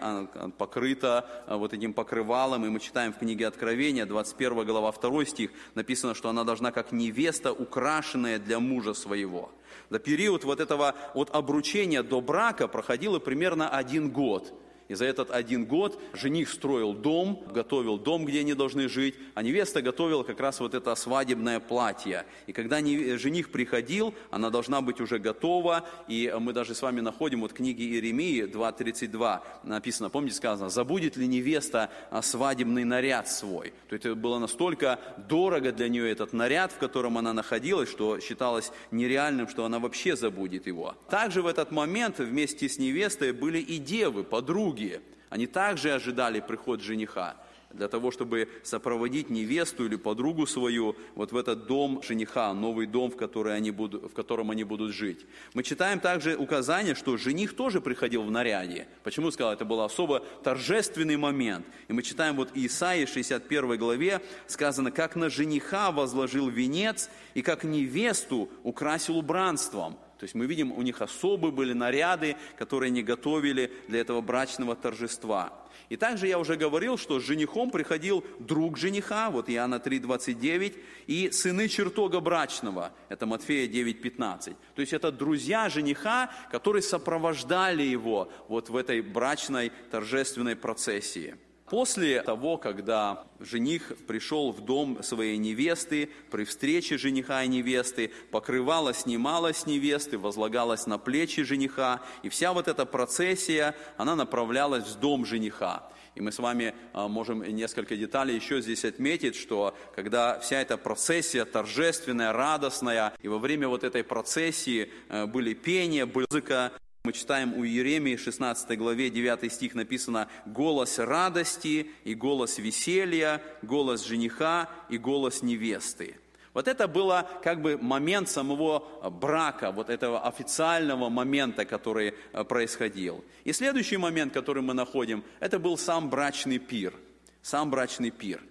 покрыта э, вот этим покрывалом, и мы читаем в книге Откровения, 21 глава, 2 стих, написано, что она должна как невеста, украшенная для мужа своего. За период вот этого от обручения до брака проходило примерно один год. И за этот один год жених строил дом, готовил дом, где они должны жить, а невеста готовила как раз вот это свадебное платье. И когда жених приходил, она должна быть уже готова, и мы даже с вами находим вот книги Иеремии 2.32, написано, помните, сказано, «Забудет ли невеста а, свадебный наряд свой?» То есть это было настолько дорого для нее этот наряд, в котором она находилась, что считалось нереальным, что она вообще забудет его. Также в этот момент вместе с невестой были и девы, подруги, подруги, они также ожидали приход жениха для того, чтобы сопроводить невесту или подругу свою вот в этот дом жениха, новый дом, в, который они будут, в котором они будут жить. Мы читаем также указание, что жених тоже приходил в наряде. Почему сказал? Это был особо торжественный момент. И мы читаем вот Исаии 61 главе, сказано, как на жениха возложил венец и как невесту украсил убранством. То есть мы видим, у них особые были наряды, которые они готовили для этого брачного торжества. И также я уже говорил, что с женихом приходил друг жениха, вот Иоанна 3,29, и сыны чертога брачного, это Матфея 9,15. То есть это друзья жениха, которые сопровождали его вот в этой брачной торжественной процессии. После того, когда жених пришел в дом своей невесты, при встрече жениха и невесты, покрывало снималось невесты, возлагалось на плечи жениха, и вся вот эта процессия, она направлялась в дом жениха. И мы с вами а, можем несколько деталей еще здесь отметить, что когда вся эта процессия торжественная, радостная, и во время вот этой процессии э, были пения, была музыка, мы читаем у Иеремии 16 главе 9 стих написано «Голос радости и голос веселья, голос жениха и голос невесты». Вот это было как бы момент самого брака, вот этого официального момента, который э, происходил. И следующий момент, который мы находим, это был сам брачный пир. Сам брачный пир.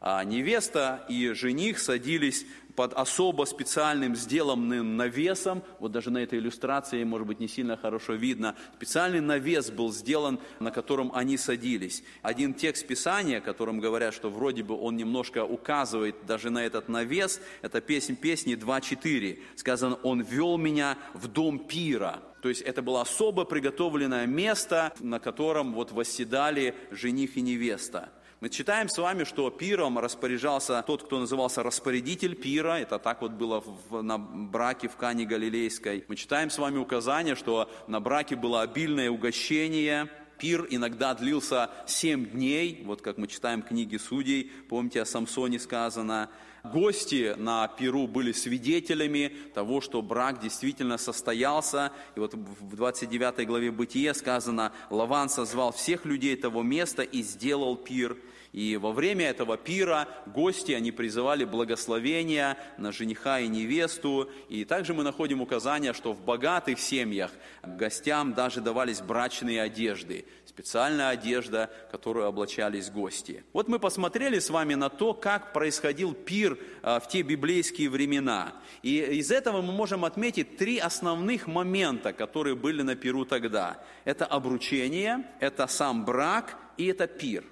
А невеста и жених садились под особо специальным сделанным навесом, вот даже на этой иллюстрации, может быть, не сильно хорошо видно, специальный навес был сделан, на котором они садились. Один текст Писания, которым говорят, что вроде бы он немножко указывает даже на этот навес, это песнь песни 2.4. Сказано, он вел меня в дом пира. То есть это было особо приготовленное место, на котором вот восседали жених и невеста. Мы читаем с вами, что пиром распоряжался тот, кто назывался распорядитель пира. Это так вот было в, на браке в Кане Галилейской. Мы читаем с вами указание, что на браке было обильное угощение, Пир иногда длился семь дней, вот как мы читаем книги судей, помните, о Самсоне сказано. Гости на пиру были свидетелями того, что брак действительно состоялся. И вот в 29 главе Бытия сказано, Лаван созвал всех людей того места и сделал пир. И во время этого пира гости, они призывали благословения на жениха и невесту. И также мы находим указания, что в богатых семьях гостям даже давались брачные одежды. Специальная одежда, которую облачались гости. Вот мы посмотрели с вами на то, как происходил пир а, в те библейские времена. И из этого мы можем отметить три основных момента, которые были на пиру тогда. Это обручение, это сам брак и это пир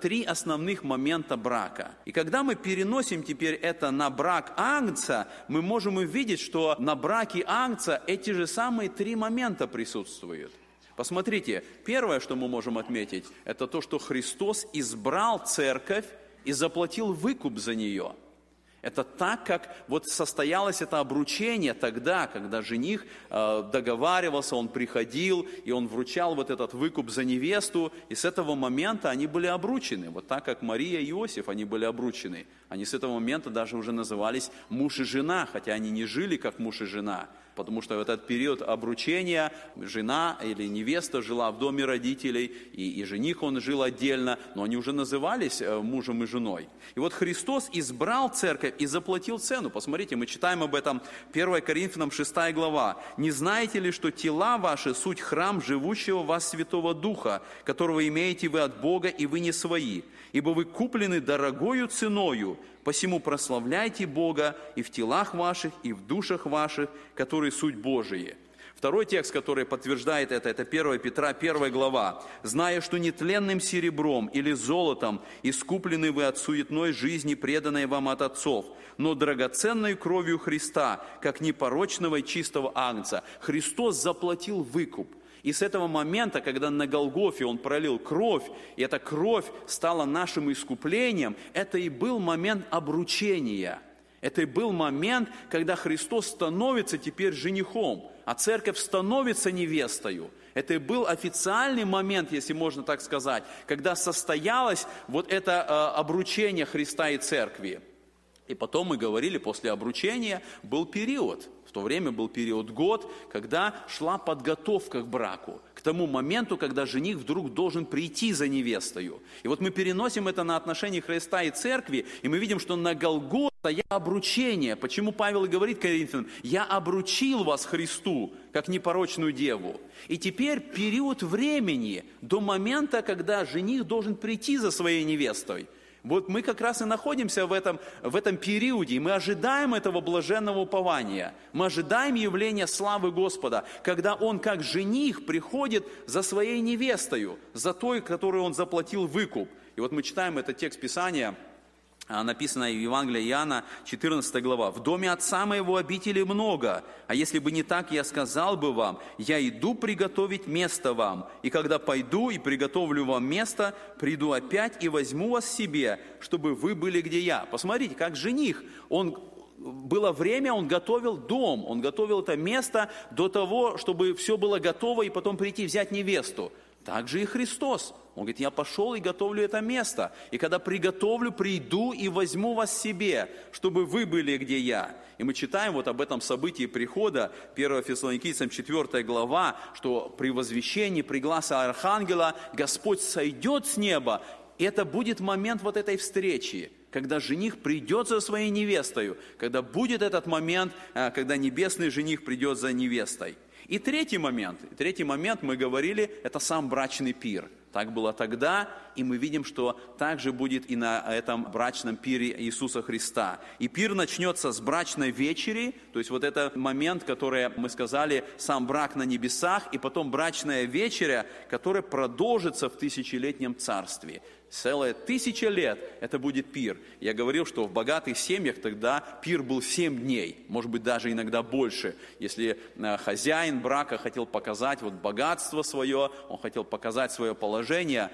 три основных момента брака. И когда мы переносим теперь это на брак Агнца, мы можем увидеть, что на браке Агнца эти же самые три момента присутствуют. Посмотрите, первое, что мы можем отметить, это то, что Христос избрал церковь и заплатил выкуп за нее – это так, как вот состоялось это обручение тогда, когда жених э, договаривался, он приходил, и он вручал вот этот выкуп за невесту, и с этого момента они были обручены. Вот так, как Мария и Иосиф, они были обручены. Они с этого момента даже уже назывались муж и жена, хотя они не жили как муж и жена потому что в этот период обручения жена или невеста жила в доме родителей, и, и жених он жил отдельно, но они уже назывались э, мужем и женой. И вот Христос избрал церковь и заплатил цену. Посмотрите, мы читаем об этом 1 Коринфянам 6 глава. «Не знаете ли, что тела ваши – суть храм живущего в вас Святого Духа, которого имеете вы от Бога, и вы не свои? Ибо вы куплены дорогою ценою, Посему прославляйте Бога и в телах ваших, и в душах ваших, которые суть Божие. Второй текст, который подтверждает это, это 1 Петра, 1 глава. «Зная, что нетленным серебром или золотом искуплены вы от суетной жизни, преданной вам от отцов, но драгоценной кровью Христа, как непорочного и чистого агнца». Христос заплатил выкуп. И с этого момента, когда на Голгофе Он пролил кровь, и эта кровь стала нашим искуплением, это и был момент обручения. Это и был момент, когда Христос становится теперь женихом, а церковь становится невестою. Это и был официальный момент, если можно так сказать, когда состоялось вот это э, обручение Христа и церкви. И потом мы говорили, после обручения был период – в то время был период год, когда шла подготовка к браку, к тому моменту, когда жених вдруг должен прийти за невестою. И вот мы переносим это на отношения Христа и церкви, и мы видим, что на Голгофе я обручение. Почему Павел и говорит Коринфянам, я обручил вас Христу, как непорочную деву. И теперь период времени до момента, когда жених должен прийти за своей невестой – вот мы как раз и находимся в этом, в этом периоде, и мы ожидаем этого блаженного упования. Мы ожидаем явления славы Господа, когда Он как жених приходит за своей невестою, за той, которую Он заплатил выкуп. И вот мы читаем этот текст Писания – а, написано в Евангелии Иоанна, 14 глава. «В доме Отца моего обители много, а если бы не так, я сказал бы вам, я иду приготовить место вам, и когда пойду и приготовлю вам место, приду опять и возьму вас себе, чтобы вы были где я». Посмотрите, как жених, он было время, он готовил дом, он готовил это место до того, чтобы все было готово, и потом прийти взять невесту. Так же и Христос. Он говорит, я пошел и готовлю это место. И когда приготовлю, приду и возьму вас себе, чтобы вы были, где я. И мы читаем вот об этом событии прихода, 1 Фессалоникийцам 4 глава, что при возвещении, при гласе Архангела Господь сойдет с неба. И это будет момент вот этой встречи, когда жених придет за своей невестой, когда будет этот момент, э, когда небесный жених придет за невестой. И третий момент, третий момент мы говорили, это сам брачный пир. Так было тогда, и мы видим, что так же будет и на этом брачном пире Иисуса Христа. И пир начнется с брачной вечери, то есть вот это момент, который мы сказали, сам брак на небесах, и потом брачная вечеря, которая продолжится в тысячелетнем царстве целая тысяча лет это будет пир. Я говорил, что в богатых семьях тогда пир был семь дней, может быть, даже иногда больше. Если э, хозяин брака хотел показать вот богатство свое, он хотел показать свое положение,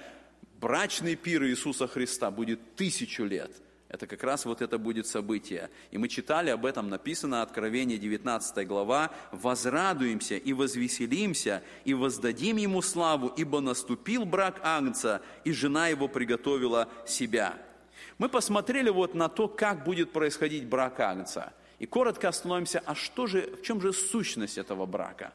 брачный пир Иисуса Христа будет тысячу лет – это как раз вот это будет событие. И мы читали об этом, написано Откровение 19 глава, «Возрадуемся и возвеселимся, и воздадим Ему славу, ибо наступил брак Агнца, и жена его приготовила себя». Мы посмотрели вот на то, как будет происходить брак Агнца. И коротко остановимся, а что же, в чем же сущность этого брака?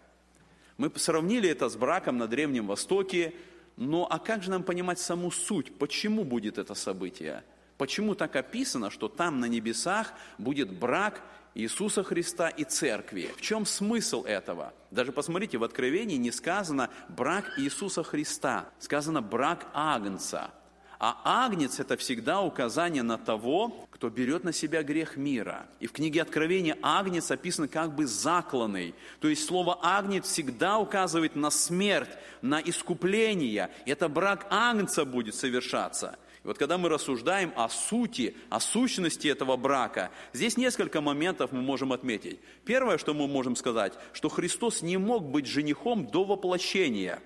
Мы сравнили это с браком на Древнем Востоке, Но а как же нам понимать саму суть? Почему будет это событие? Почему так описано, что там на небесах будет брак Иисуса Христа и Церкви? В чем смысл этого? Даже посмотрите, в Откровении не сказано брак Иисуса Христа, сказано брак Агнца – а агнец – это всегда указание на того, кто берет на себя грех мира. И в книге Откровения агнец описан как бы закланный. То есть слово агнец всегда указывает на смерть, на искупление. Это брак агнца будет совершаться. И вот когда мы рассуждаем о сути, о сущности этого брака, здесь несколько моментов мы можем отметить. Первое, что мы можем сказать, что Христос не мог быть женихом до воплощения,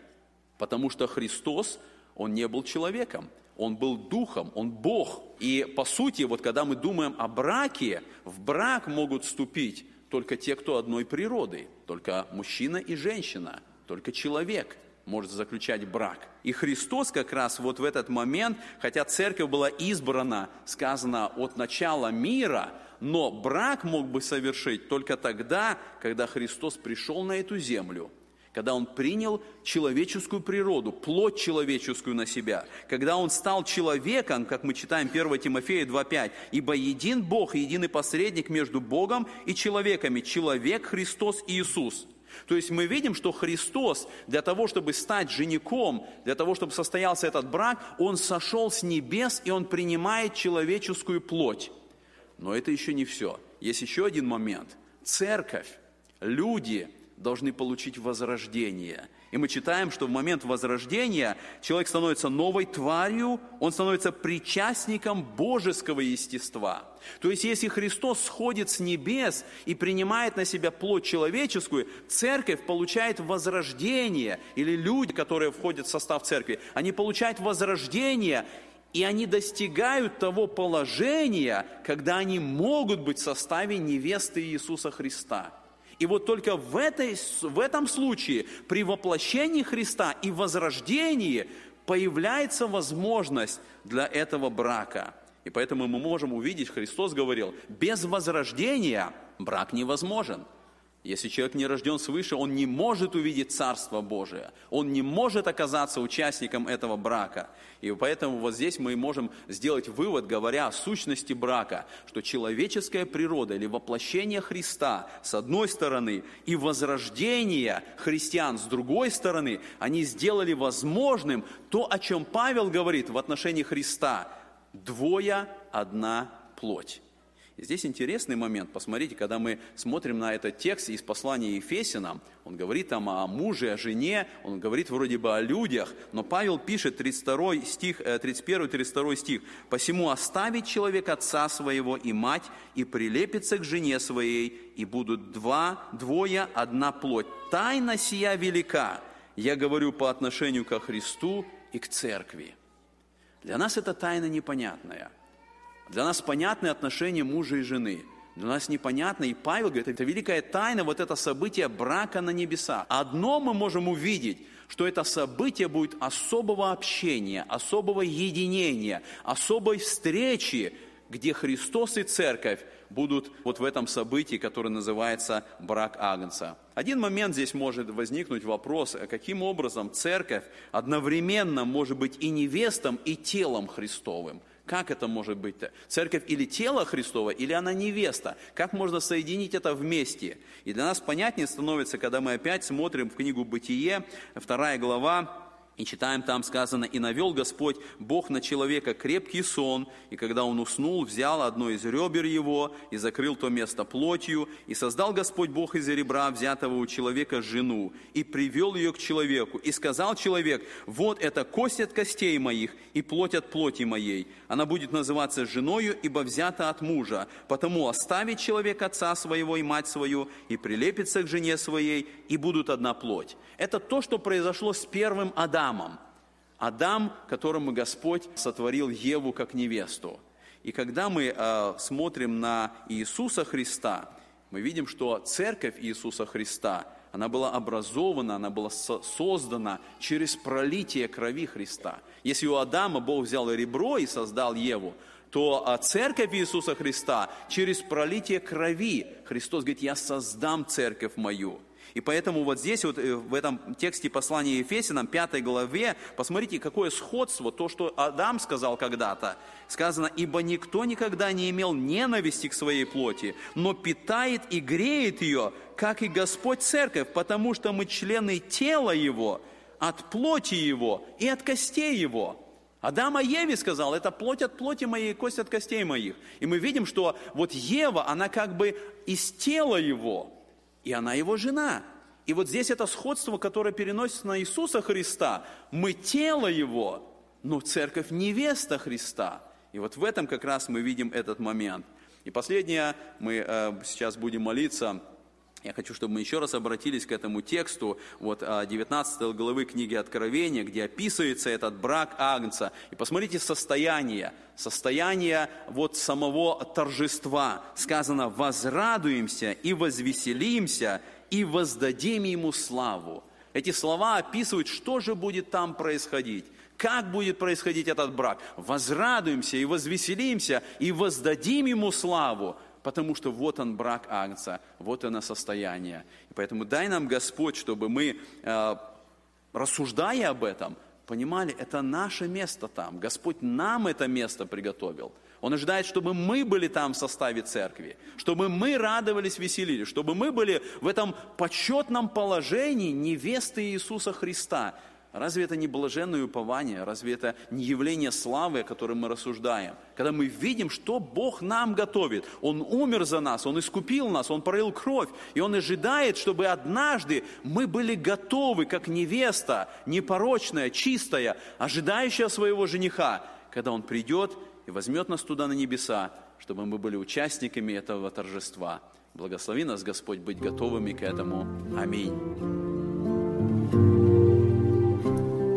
потому что Христос, Он не был человеком. Он был духом, он Бог. И по сути, вот когда мы думаем о браке, в брак могут вступить только те, кто одной природы, только мужчина и женщина, только человек может заключать брак. И Христос как раз вот в этот момент, хотя церковь была избрана, сказано, от начала мира, но брак мог бы совершить только тогда, когда Христос пришел на эту землю – когда он принял человеческую природу, плоть человеческую на себя, когда он стал человеком, как мы читаем 1 Тимофея 2.5, «Ибо един Бог единый посредник между Богом и человеками, человек Христос Иисус». То есть мы видим, что Христос для того, чтобы стать женихом, для того, чтобы состоялся этот брак, Он сошел с небес, и Он принимает человеческую плоть. Но это еще не все. Есть еще один момент. Церковь, люди, должны получить возрождение. И мы читаем, что в момент возрождения человек становится новой тварью, он становится причастником божеского естества. То есть, если Христос сходит с небес и принимает на себя плоть человеческую, церковь получает возрождение, или люди, которые входят в состав церкви, они получают возрождение, и они достигают того положения, когда они могут быть в составе невесты Иисуса Христа – и вот только в, этой, в этом случае, при воплощении Христа и возрождении, появляется возможность для этого брака. И поэтому мы можем увидеть, Христос говорил, без возрождения брак невозможен – если человек не рожден свыше, он не может увидеть Царство Божие. Он не может оказаться участником этого брака. И поэтому вот здесь мы можем сделать вывод, говоря о сущности брака, что человеческая природа или воплощение Христа с одной стороны и возрождение христиан с другой стороны, они сделали возможным то, о чем Павел говорит в отношении Христа. Двое, одна плоть. И здесь интересный момент. Посмотрите, когда мы смотрим на этот текст из послания Ефесянам, он говорит там о муже, о жене, он говорит вроде бы о людях, но Павел пишет 32 стих, 31-32 э, стих, «Посему оставить человек отца своего и мать, и прилепится к жене своей, и будут два, двое, одна плоть. Тайна сия велика, я говорю по отношению ко Христу и к церкви». Для нас это тайна непонятная – для нас понятны отношения мужа и жены. Для нас непонятно, и Павел говорит, это великая тайна, вот это событие брака на небесах. Одно мы можем увидеть, что это событие будет особого общения, особого единения, особой встречи, где Христос и Церковь будут вот в этом событии, которое называется брак Агнца. Один момент здесь может возникнуть вопрос, каким образом Церковь одновременно может быть и невестом, и телом Христовым – как это может быть-то? Церковь или тело Христово, или она невеста? Как можно соединить это вместе? И для нас понятнее становится, когда мы опять смотрим в книгу «Бытие», вторая глава, и читаем там сказано, «И навел Господь Бог на человека крепкий сон, и когда он уснул, взял одно из ребер его и закрыл то место плотью, и создал Господь Бог из ребра, взятого у человека, жену, и привел ее к человеку, и сказал человек, вот это кость от костей моих и плоть от плоти моей. Она будет называться женою, ибо взята от мужа. Потому оставит человек отца своего и мать свою, и прилепится к жене своей, и будут одна плоть». Это то, что произошло с первым Адамом Адамом. Адам, которому Господь сотворил Еву как невесту. И когда мы э, смотрим на Иисуса Христа, мы видим, что церковь Иисуса Христа, она была образована, она была создана через пролитие крови Христа. Если у Адама Бог взял ребро и создал Еву, то а, церковь Иисуса Христа через пролитие крови, Христос говорит, я создам церковь мою. И поэтому вот здесь, вот э, в этом тексте послания Ефесянам, 5 главе, посмотрите, какое сходство, то, что Адам сказал когда-то. Сказано, ибо никто никогда не имел ненависти к своей плоти, но питает и греет ее, как и Господь Церковь, потому что мы члены тела Его, от плоти Его и от костей Его. Адам о Еве сказал, это плоть от плоти моей, кость от костей моих. И мы видим, что вот Ева, она как бы из тела его, и она его жена. И вот здесь это сходство, которое переносится на Иисуса Христа. Мы тело его, но церковь невеста Христа. И вот в этом как раз мы видим этот момент. И последнее, мы э, сейчас будем молиться я хочу, чтобы мы еще раз обратились к этому тексту, вот 19 а, главы книги Откровения, где описывается этот брак Агнца. И посмотрите состояние, состояние вот самого торжества. Сказано, возрадуемся и возвеселимся, и воздадим ему славу. Эти слова описывают, что же будет там происходить. Как будет происходить этот брак? Возрадуемся и возвеселимся, и воздадим ему славу потому что вот он брак Агнца, вот оно состояние. И поэтому дай нам Господь, чтобы мы, э, рассуждая об этом, понимали, это наше место там. Господь нам это место приготовил. Он ожидает, чтобы мы были там в составе церкви, чтобы мы радовались, веселились, чтобы мы были в этом почетном положении невесты Иисуса Христа, Разве это не блаженное упование? Разве это не явление славы, о котором мы рассуждаем? Когда мы видим, что Бог нам готовит. Он умер за нас, Он искупил нас, Он пролил кровь. И Он ожидает, чтобы однажды мы были готовы, как невеста, непорочная, чистая, ожидающая своего жениха, когда Он придет и возьмет нас туда на небеса, чтобы мы были участниками этого торжества. Благослови нас, Господь, быть готовыми к этому. Аминь.